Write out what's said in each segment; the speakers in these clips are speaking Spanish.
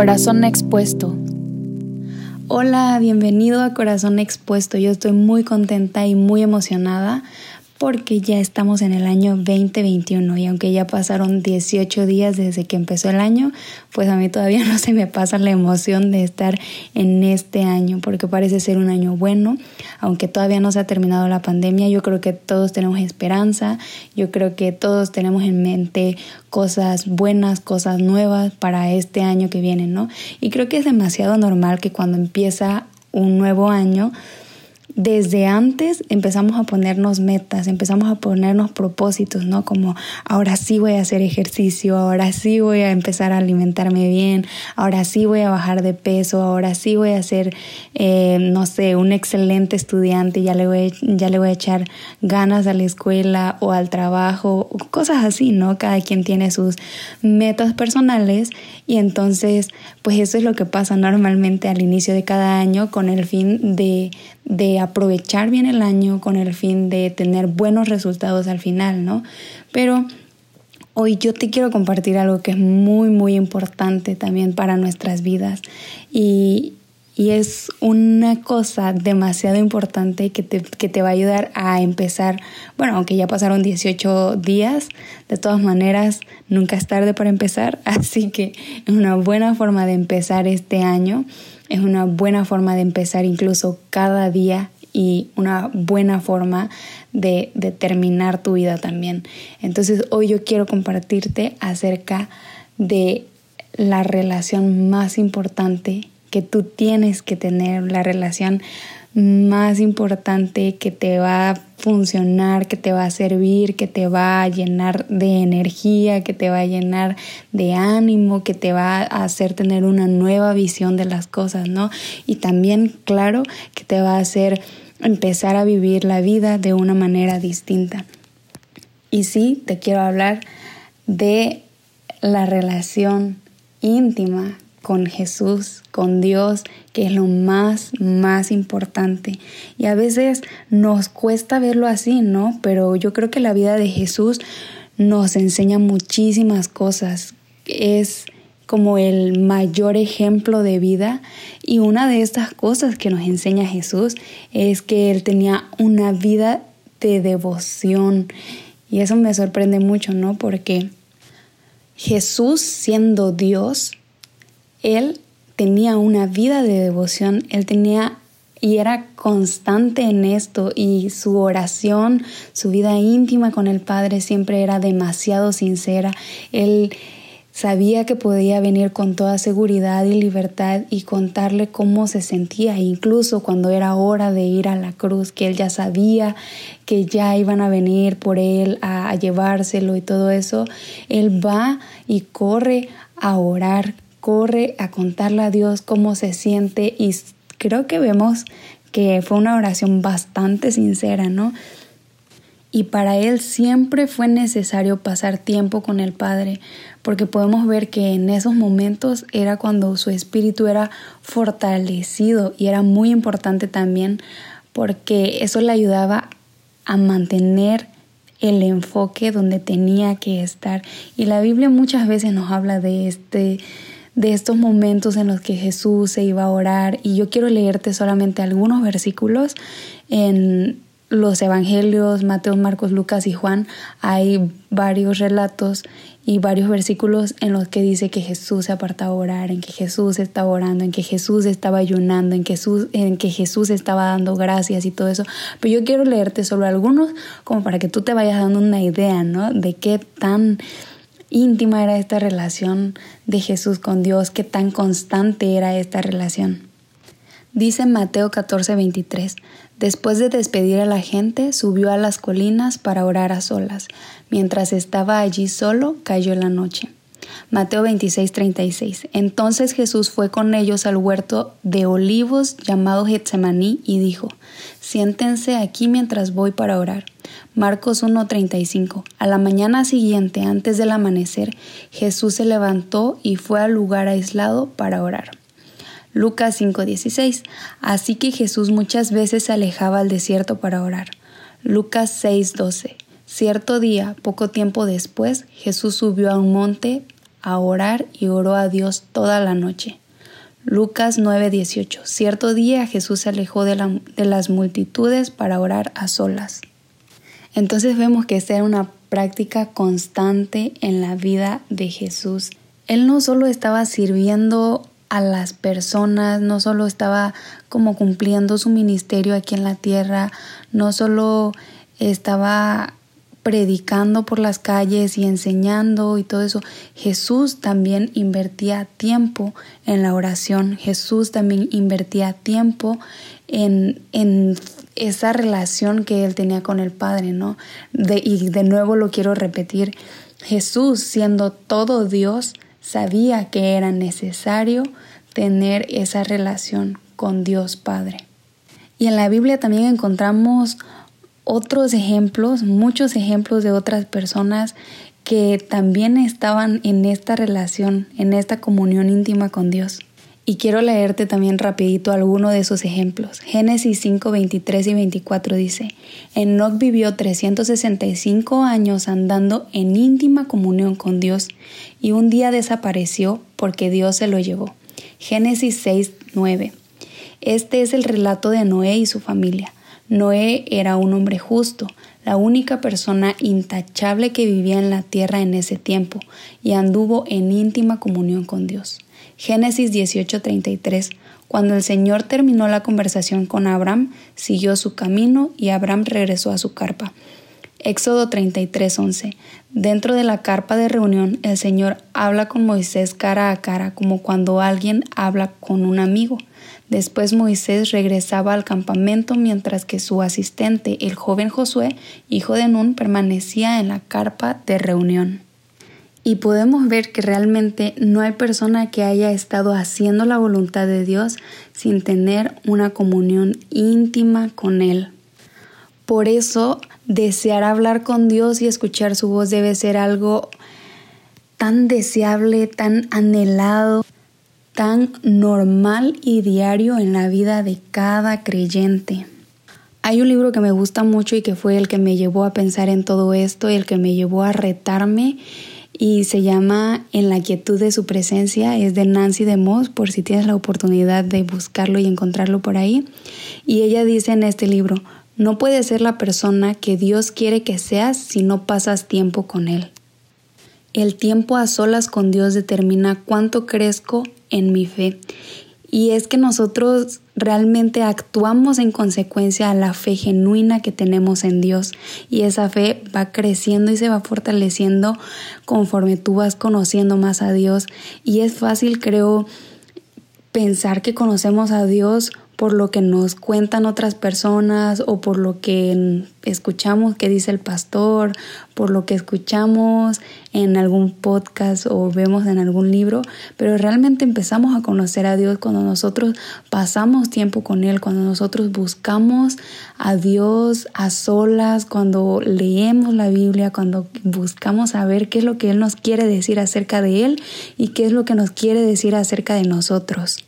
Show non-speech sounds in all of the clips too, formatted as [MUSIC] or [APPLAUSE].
Corazón expuesto. Hola, bienvenido a Corazón expuesto. Yo estoy muy contenta y muy emocionada porque ya estamos en el año 2021 y aunque ya pasaron 18 días desde que empezó el año, pues a mí todavía [LAUGHS] no se me pasa la emoción de estar en este año porque parece ser un año bueno, aunque todavía no se ha terminado la pandemia, yo creo que todos tenemos esperanza, yo creo que todos tenemos en mente cosas buenas, cosas nuevas para este año que viene, ¿no? Y creo que es demasiado normal que cuando empieza un nuevo año, desde antes empezamos a ponernos metas, empezamos a ponernos propósitos, ¿no? Como ahora sí voy a hacer ejercicio, ahora sí voy a empezar a alimentarme bien, ahora sí voy a bajar de peso, ahora sí voy a ser, eh, no sé, un excelente estudiante, ya le, voy, ya le voy a echar ganas a la escuela o al trabajo, cosas así, ¿no? Cada quien tiene sus metas personales y entonces, pues eso es lo que pasa normalmente al inicio de cada año con el fin de de aprovechar bien el año con el fin de tener buenos resultados al final, ¿no? Pero hoy yo te quiero compartir algo que es muy, muy importante también para nuestras vidas y, y es una cosa demasiado importante que te, que te va a ayudar a empezar, bueno, aunque ya pasaron 18 días, de todas maneras, nunca es tarde para empezar, [LAUGHS] así que es una buena forma de empezar este año es una buena forma de empezar incluso cada día y una buena forma de, de, terminar tu vida también. Entonces hoy yo quiero compartirte acerca de la relación más importante que tú tienes que tener, la relación más importante que te va a funcionar, que te va a servir, que te va a llenar de energía, que te va a llenar de ánimo, que te va a hacer tener una nueva visión de las cosas, ¿no? Y también, claro, que te va a hacer empezar a vivir la vida de una manera distinta. Y sí, te quiero hablar de la relación íntima con Jesús, con Dios, que es lo más, más importante. Y a veces nos cuesta verlo así, ¿no? Pero yo creo que la vida de Jesús nos enseña muchísimas cosas. Es como el mayor ejemplo de vida y una de estas cosas que nos enseña Jesús es que él tenía una vida de devoción y eso me sorprende mucho, ¿no? Porque Jesús siendo Dios, él tenía una vida de devoción, él tenía y era constante en esto y su oración, su vida íntima con el Padre siempre era demasiado sincera. Él sabía que podía venir con toda seguridad y libertad y contarle cómo se sentía, incluso cuando era hora de ir a la cruz, que él ya sabía que ya iban a venir por él a, a llevárselo y todo eso, él va y corre a orar corre a contarle a Dios cómo se siente y creo que vemos que fue una oración bastante sincera, ¿no? Y para él siempre fue necesario pasar tiempo con el Padre, porque podemos ver que en esos momentos era cuando su espíritu era fortalecido y era muy importante también porque eso le ayudaba a mantener el enfoque donde tenía que estar. Y la Biblia muchas veces nos habla de este de estos momentos en los que Jesús se iba a orar y yo quiero leerte solamente algunos versículos en los evangelios Mateo, Marcos, Lucas y Juan hay varios relatos y varios versículos en los que dice que Jesús se apartaba a orar, en que Jesús estaba orando, en que Jesús estaba ayunando, en que Jesús, en que Jesús estaba dando gracias y todo eso. Pero yo quiero leerte solo algunos como para que tú te vayas dando una idea, ¿no? De qué tan íntima era esta relación de Jesús con Dios, qué tan constante era esta relación. Dice Mateo 14:23, después de despedir a la gente, subió a las colinas para orar a solas. Mientras estaba allí solo, cayó la noche. Mateo 26:36. Entonces Jesús fue con ellos al huerto de olivos llamado Getsemaní y dijo, siéntense aquí mientras voy para orar. Marcos 1:35. A la mañana siguiente, antes del amanecer, Jesús se levantó y fue al lugar aislado para orar. Lucas 5:16. Así que Jesús muchas veces se alejaba al desierto para orar. Lucas 6:12. Cierto día, poco tiempo después, Jesús subió a un monte a orar y oró a Dios toda la noche. Lucas 9:18. Cierto día Jesús se alejó de, de, las multitudes para orar a solas. Entonces vemos que esta era una práctica constante en la vida de Jesús. Él no solo estaba sirviendo a las personas, no solo estaba como cumpliendo su ministerio aquí en la tierra, no solo estaba predicando por las calles y enseñando y todo eso, Jesús también invertía tiempo en la oración, Jesús también invertía tiempo en, en esa relación que él tenía con el Padre, ¿no? Y de nuevo lo quiero repetir, Jesús siendo todo Dios, sabía que era necesario tener esa relación con Dios Padre. Y en la Biblia también encontramos otros ejemplos, muchos ejemplos de otras personas que también estaban en esta relación, en esta comunión íntima con Dios. Y quiero leerte también rapidito alguno de esos ejemplos. Génesis 5, 23 y 24 dice, Enoch vivió 365 años andando en íntima comunión con Dios y un día desapareció porque Dios se lo llevó. Génesis 6, 9. Este es el relato de Noé y su familia. Noé era un hombre justo, la única persona intachable que vivía en la tierra en ese tiempo, y anduvo en íntima comunión con Dios. Génesis 18:33 Cuando el Señor terminó la conversación con Abraham, siguió su camino y Abraham regresó a su carpa. Éxodo 33:11 Dentro de la carpa de reunión, el Señor habla con Moisés cara a cara, como cuando alguien habla con un amigo. Después Moisés regresaba al campamento mientras que su asistente, el joven Josué, hijo de Nun, permanecía en la carpa de reunión. Y podemos ver que realmente no hay persona que haya estado haciendo la voluntad de Dios sin tener una comunión íntima con Él. Por eso, desear hablar con Dios y escuchar su voz debe ser algo tan deseable, tan anhelado, tan normal y diario en la vida de cada creyente. Hay un libro que me gusta mucho y que fue el que me llevó a pensar en todo esto el que me llevó a retarme y se llama En la quietud de su presencia, es de Nancy DeMoss, por si tienes la oportunidad de buscarlo y encontrarlo por ahí. Y ella dice en este libro, no puedes ser la persona que Dios quiere que seas si no pasas tiempo con Él. El tiempo a solas con Dios determina cuánto crezco en mi fe y es que nosotros realmente actuamos en consecuencia a la fe genuina que tenemos en Dios. Y esa fe va creciendo y se va fortaleciendo conforme tú vas conociendo más a Dios. Y es fácil, creo, pensar que conocemos a Dios por lo que nos cuentan otras personas o por lo que escuchamos que dice el pastor, por lo que escuchamos en algún podcast o vemos en algún libro, pero realmente empezamos a conocer a Dios cuando nosotros pasamos tiempo con Él, cuando nosotros buscamos a Dios a solas, cuando leemos la Biblia, cuando buscamos saber qué es lo que Él nos quiere decir acerca de Él y qué es lo que nos quiere decir acerca de nosotros.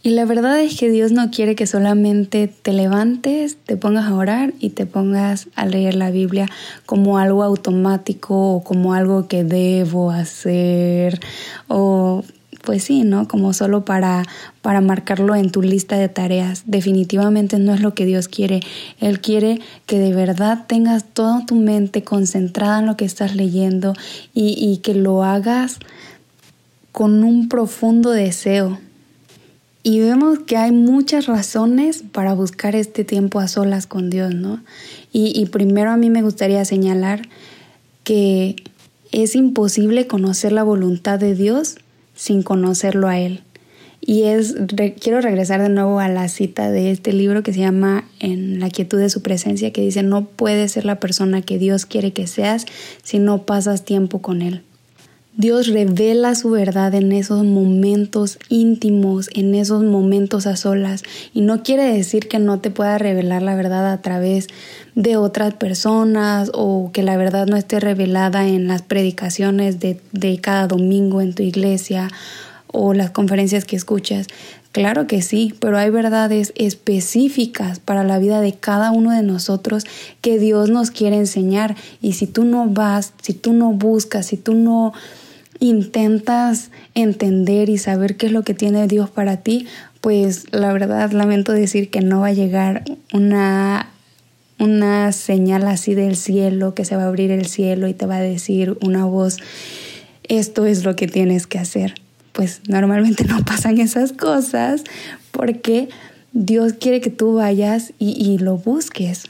Y la verdad es que Dios no quiere que solamente te levantes, te pongas a orar y te pongas a leer la Biblia como algo automático o como algo que debo hacer o pues sí, ¿no? Como solo para, para marcarlo en tu lista de tareas. Definitivamente no es lo que Dios quiere. Él quiere que de verdad tengas toda tu mente concentrada en lo que estás leyendo y, y que lo hagas con un profundo deseo y vemos que hay muchas razones para buscar este tiempo a solas con Dios, ¿no? Y, primero a mí me gustaría señalar que es imposible conocer la voluntad de Dios sin conocerlo a Él. Y es, quiero regresar de nuevo a la cita de este libro que se llama En la quietud de su presencia, que dice, no puedes ser la persona que Dios quiere que seas si no pasas tiempo con Él. Dios revela su verdad en esos momentos íntimos, en esos momentos a solas. Y no quiere decir que no te pueda revelar la verdad a través de otras personas o que la verdad no esté revelada en las predicaciones de, de cada domingo en tu iglesia o las conferencias que escuchas. Claro que sí, pero hay verdades específicas para la vida de cada uno de nosotros que Dios nos quiere enseñar. Y si tú no vas, si tú no buscas, si tú no intentas entender y saber qué es lo que tiene Dios para ti, pues la verdad lamento decir que no va a llegar una una señal así del cielo, que se va a abrir el cielo y te va a decir una voz, esto es lo que tienes que hacer. Pues normalmente [LAUGHS] no pasan esas cosas porque Dios quiere que tú vayas y, y lo busques.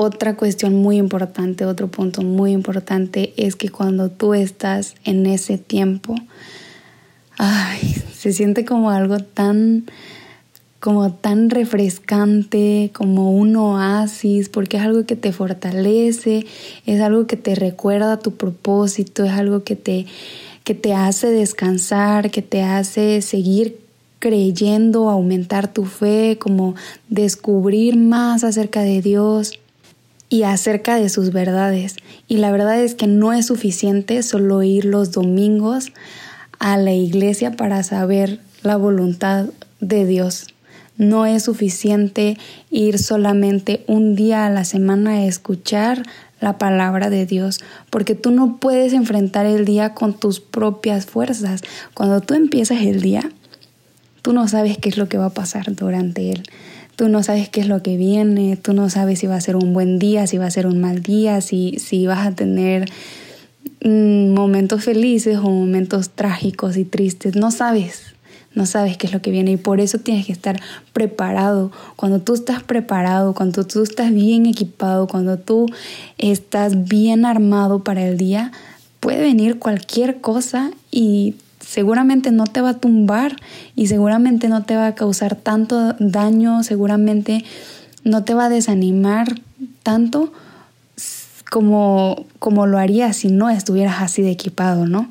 Otra cuestión muy importante, otro punto muy importante es que cuando tú estás en ese tiempo, ay, se siente como algo tan como tan refrescante, como un oasis, porque es algo que te fortalece, es algo que te recuerda tu propósito, es algo que te, que te hace descansar, que te hace seguir creyendo, aumentar tu fe, como descubrir más acerca de Dios y acerca de sus verdades. Y la verdad es que no es suficiente solo ir los domingos a la iglesia para saber la voluntad de Dios. No es suficiente ir solamente un día a la semana a escuchar la palabra de Dios, porque tú no puedes enfrentar el día con tus propias fuerzas. Cuando tú empiezas el día, tú no sabes qué es lo que va a pasar durante él. Tú no sabes qué es lo que viene, tú no sabes si va a ser un buen día, si va a ser un mal día, si, si vas a tener mm, momentos felices o momentos trágicos y tristes. No sabes, no sabes qué es lo que viene y por eso tienes que estar preparado. Cuando tú estás preparado, cuando tú estás bien equipado, cuando tú estás bien armado para el día, puede venir cualquier cosa y seguramente no te va a tumbar y seguramente no te va a causar tanto daño, seguramente no te va a desanimar tanto como, como lo haría si no estuvieras así de equipado, ¿no?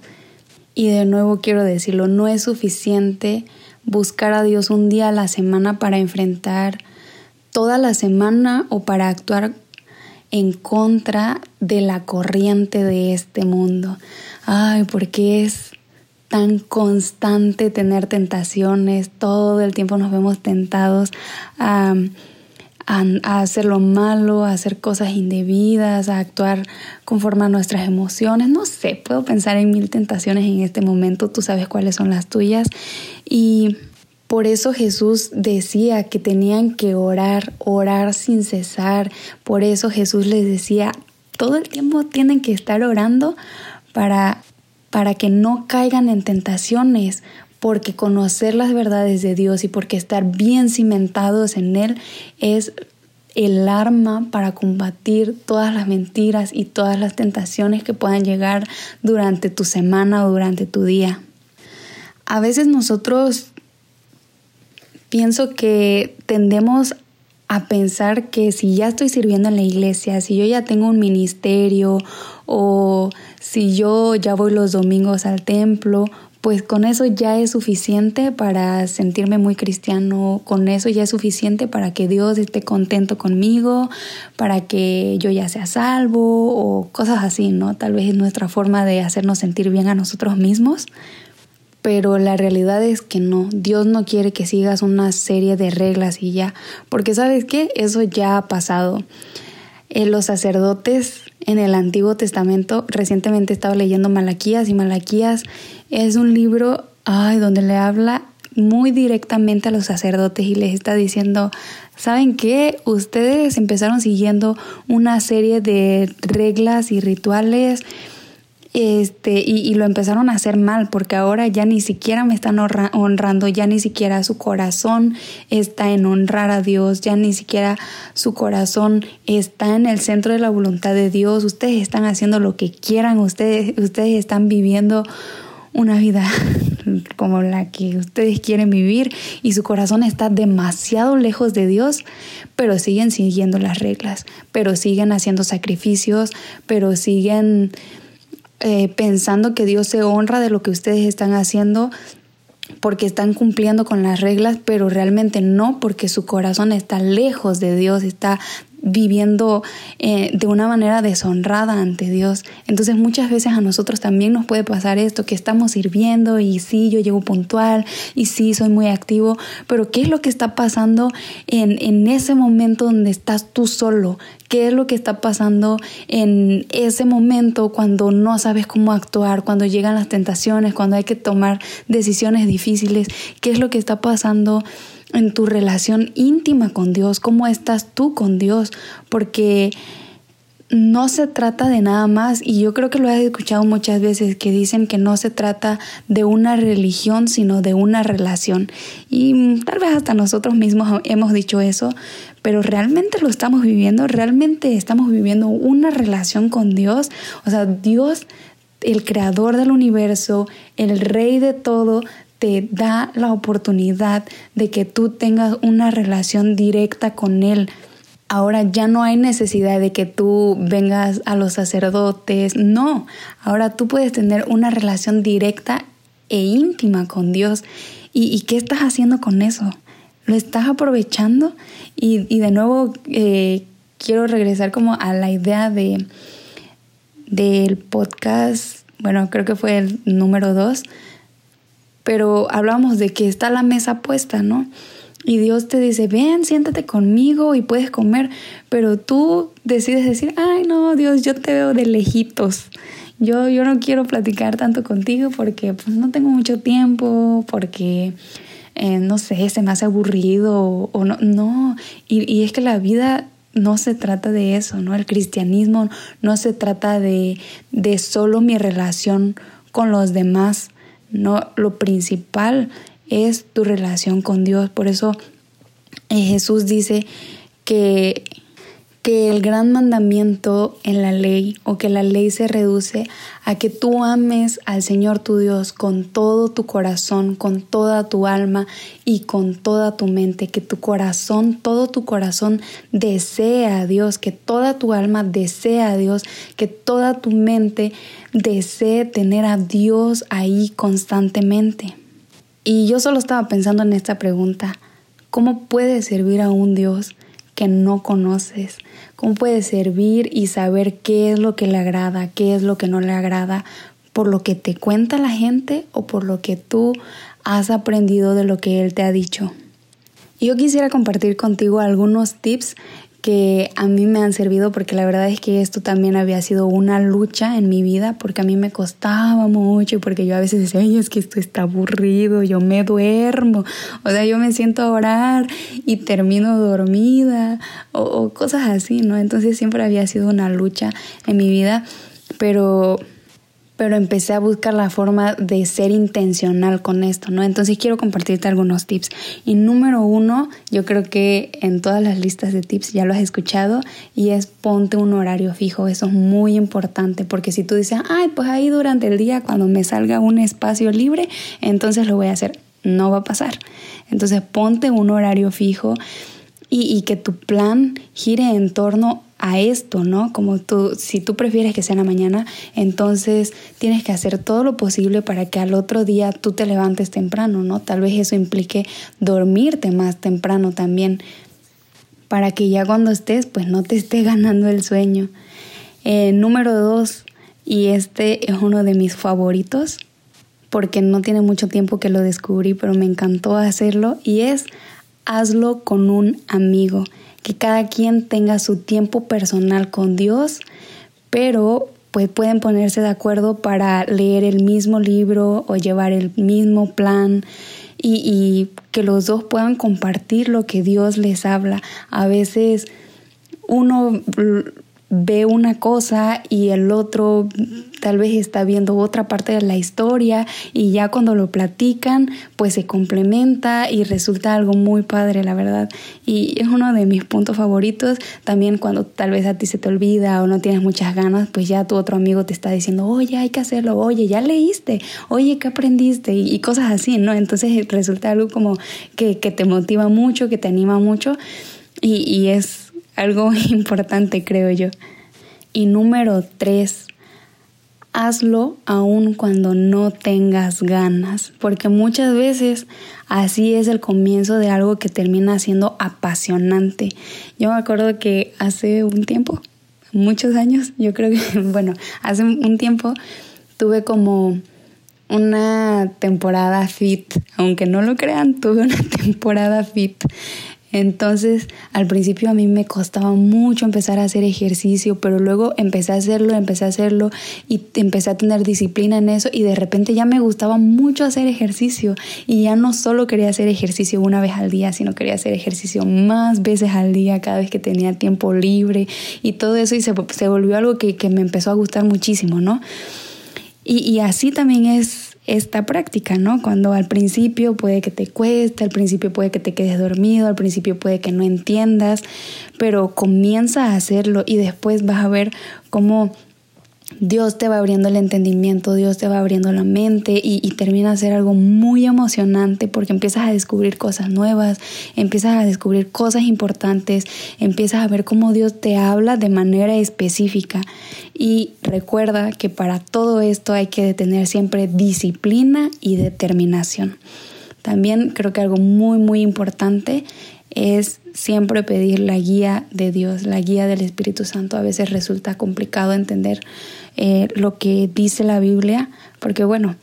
Y de nuevo quiero decirlo, no es suficiente buscar a Dios un día a la semana para enfrentar toda la semana o para actuar en contra de la corriente de este mundo. Ay, porque es tan constante tener tentaciones, todo el tiempo nos vemos tentados a a, hacer lo malo, a hacer cosas indebidas, a actuar conforme a nuestras emociones. No sé, puedo pensar en mil tentaciones en este momento, tú sabes cuáles son las tuyas. Y por eso Jesús decía que tenían que orar, orar sin cesar. Por eso Jesús les decía, todo el tiempo tienen que estar orando para para que no caigan en tentaciones, porque conocer las verdades de Dios y porque estar bien cimentados en Él es el arma para combatir todas las mentiras y todas las tentaciones que puedan llegar durante tu semana o durante tu día. A veces nosotros pienso que tendemos a pensar que si ya estoy sirviendo en la iglesia, si yo ya tengo un ministerio o si yo ya voy los domingos al templo pues con eso ya es suficiente para sentirme muy cristiano, con eso ya es suficiente para que Dios esté contento conmigo, para que yo ya sea salvo o cosas así, ¿no? Tal vez es nuestra forma de hacernos sentir bien a nosotros mismos, pero la realidad es que no, Dios no quiere que sigas una serie de reglas y ya, porque sabes qué, eso ya ha pasado. Eh, los sacerdotes en el Antiguo Testamento, recientemente estaba leyendo Malaquías y Malaquías es un libro ay, donde le habla muy directamente a los sacerdotes y les está diciendo, ¿saben qué? Ustedes empezaron siguiendo una serie de reglas y rituales este, y, lo empezaron a hacer mal porque ahora ya ni siquiera me están honrando, ya ni siquiera su corazón está en honrar a Dios, ya ni siquiera su corazón está en el centro de la voluntad de Dios, ustedes están haciendo lo que quieran, ustedes, ustedes están viviendo una vida [LAUGHS] como la que ustedes quieren vivir y su corazón está demasiado lejos de Dios, pero siguen siguiendo las reglas, pero siguen haciendo sacrificios, pero siguen eh, pensando que Dios se honra de lo que ustedes están haciendo porque están cumpliendo con las reglas, pero realmente no porque su corazón está lejos de Dios, está viviendo eh, de una manera deshonrada ante Dios. Entonces muchas veces a nosotros también nos puede pasar esto, que estamos sirviendo y sí, yo llego puntual y sí, soy muy activo, pero ¿qué es lo que está pasando en, en ese momento donde estás tú solo? ¿Qué es lo que está pasando en ese momento cuando no sabes cómo actuar, cuando llegan las tentaciones, cuando hay que tomar decisiones difíciles? ¿Qué es lo que está pasando? en tu relación íntima con Dios, cómo estás tú con Dios, porque no se trata de nada más, y yo creo que lo he escuchado muchas veces, que dicen que no se trata de una religión, sino de una relación. Y tal vez hasta nosotros mismos hemos dicho eso, pero realmente lo estamos viviendo, realmente estamos viviendo una relación con Dios. O sea, Dios, el creador del universo, el rey de todo, te da la oportunidad de que tú tengas una relación directa con Él. Ahora ya no hay necesidad de que tú vengas a los sacerdotes, no, ahora tú puedes tener una relación directa e íntima con Dios. ¿Y, qué estás haciendo con eso? ¿Lo estás aprovechando? Y, de nuevo eh, quiero regresar como a la idea de del podcast, bueno, creo que fue el número dos, pero hablamos de que está la mesa puesta, ¿no? Y Dios te dice, ven, siéntate conmigo y puedes comer, pero tú decides decir, ay no, Dios, yo te veo de lejitos. Yo, yo no quiero platicar tanto contigo porque pues, no tengo mucho tiempo, porque, eh, no sé, se me hace aburrido o no. no. Y, y es que la vida no se trata de eso, ¿no? El cristianismo no se trata de, de solo mi relación con los demás, no, lo principal es tu relación con Dios. Por eso eh, Jesús dice que, que el gran mandamiento en la ley o que la ley se reduce a que tú ames al Señor tu Dios con todo tu corazón, con toda tu alma y con toda tu mente, que tu corazón, todo tu corazón desea a Dios, que toda tu alma desea a Dios, que toda tu mente desee tener a Dios ahí constantemente. Y yo solo estaba pensando en esta pregunta, ¿cómo puedes servir a un Dios que no conoces? ¿Cómo puedes servir y saber qué es lo que le agrada, qué es lo que no le agrada? ¿Por lo que te cuenta la gente o por lo que tú has aprendido de lo que Él te ha dicho? Yo quisiera compartir contigo algunos tips que a mí me han servido porque la verdad es que esto también había sido una lucha en mi vida porque a mí me costaba mucho y porque yo a veces decía, ay, es que esto está aburrido, yo me duermo, o sea, yo me siento a orar y termino dormida o, o cosas así, ¿no? Entonces siempre había sido una lucha en mi vida, pero pero empecé a buscar la forma de ser intencional con esto, ¿no? Entonces quiero compartirte algunos tips. Y número uno, yo creo que en todas las listas de tips ya lo has escuchado y es ponte un horario fijo. Eso es muy importante porque si tú dices, ay, pues ahí durante el día cuando me salga un espacio libre, entonces lo voy a hacer. No va a pasar. Entonces ponte un horario fijo y, y que tu plan gire en torno a esto, ¿no? Como tú, si tú prefieres que sea en la mañana, entonces tienes que hacer todo lo posible para que al otro día tú te levantes temprano, ¿no? Tal vez eso implique dormirte más temprano también, para que ya cuando estés, pues no te esté ganando el sueño. Eh, número dos, y este es uno de mis favoritos, porque no tiene mucho tiempo que lo descubrí, pero me encantó hacerlo, y es hazlo con un amigo que cada quien tenga su tiempo personal con Dios, pero pues pueden ponerse de acuerdo para leer el mismo libro o llevar el mismo plan y, y que los dos puedan compartir lo que Dios les habla. A veces uno ve una cosa y el otro tal vez está viendo otra parte de la historia y ya cuando lo platican pues se complementa y resulta algo muy padre la verdad. Y es uno de mis puntos favoritos. También cuando tal vez a ti se te olvida o no tienes muchas ganas pues ya tu otro amigo te está diciendo oye hay que hacerlo. Oye ya leíste. Oye qué aprendiste y, cosas así no entonces resulta algo como que, que te motiva mucho que te anima mucho. Y, y es algo [LAUGHS] importante, creo yo. Y número tres, hazlo aun cuando no tengas ganas, porque muchas veces así es el comienzo de algo que termina siendo apasionante. Yo me acuerdo que hace un tiempo, muchos años, yo creo que, [LAUGHS] bueno, hace un tiempo tuve como una temporada fit, aunque no lo crean, tuve una [LAUGHS] temporada fit entonces, al principio a mí me costaba mucho empezar a hacer ejercicio, pero luego empecé a hacerlo, empecé a hacerlo y empecé a tener disciplina en eso y de repente ya me gustaba mucho hacer ejercicio y ya no solo quería hacer ejercicio una vez al día, sino quería hacer ejercicio más veces al día cada vez que tenía tiempo libre y todo eso y se, volvió algo que, me empezó a gustar muchísimo, ¿no? y así también es esta práctica, ¿no? Cuando al principio puede que te cueste, al principio puede que te quedes dormido, al principio puede que no entiendas, pero comienza a hacerlo y después vas a ver cómo Dios te va abriendo el entendimiento, Dios te va abriendo la mente y, termina a ser algo muy emocionante porque empiezas a descubrir cosas nuevas, empiezas a descubrir cosas importantes, empiezas a ver cómo Dios te habla de manera específica. Y recuerda que para todo esto hay que tener siempre disciplina y determinación. También creo que algo muy, muy importante es siempre pedir la guía de Dios, la guía del Espíritu Santo. A veces resulta complicado entender eh, lo que dice la Biblia, porque bueno,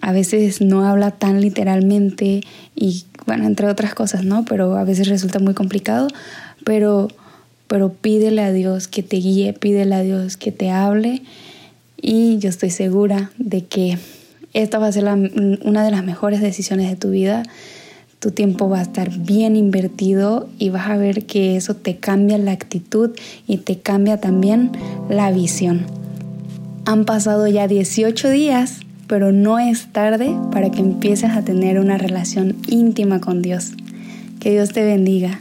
a veces no habla tan literalmente y bueno, entre otras cosas, ¿no? Pero a veces resulta muy complicado, pero, pero pídele a Dios que te guíe, pídele a Dios que te hable y yo estoy segura de que esta va a ser una de las mejores decisiones de tu vida tu tiempo va a estar bien invertido y vas a ver que eso te cambia la actitud y te cambia también la visión. Han pasado ya 18 días, pero no es tarde para que empieces a tener una relación íntima con Dios. Que Dios te bendiga.